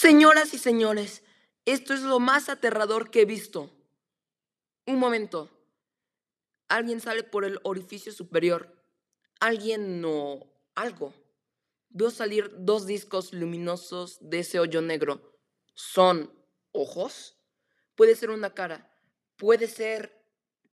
Señoras y señores, esto es lo más aterrador que he visto. Un momento. Alguien sale por el orificio superior. Alguien o algo. Veo salir dos discos luminosos de ese hoyo negro. ¿Son ojos? Puede ser una cara. Puede ser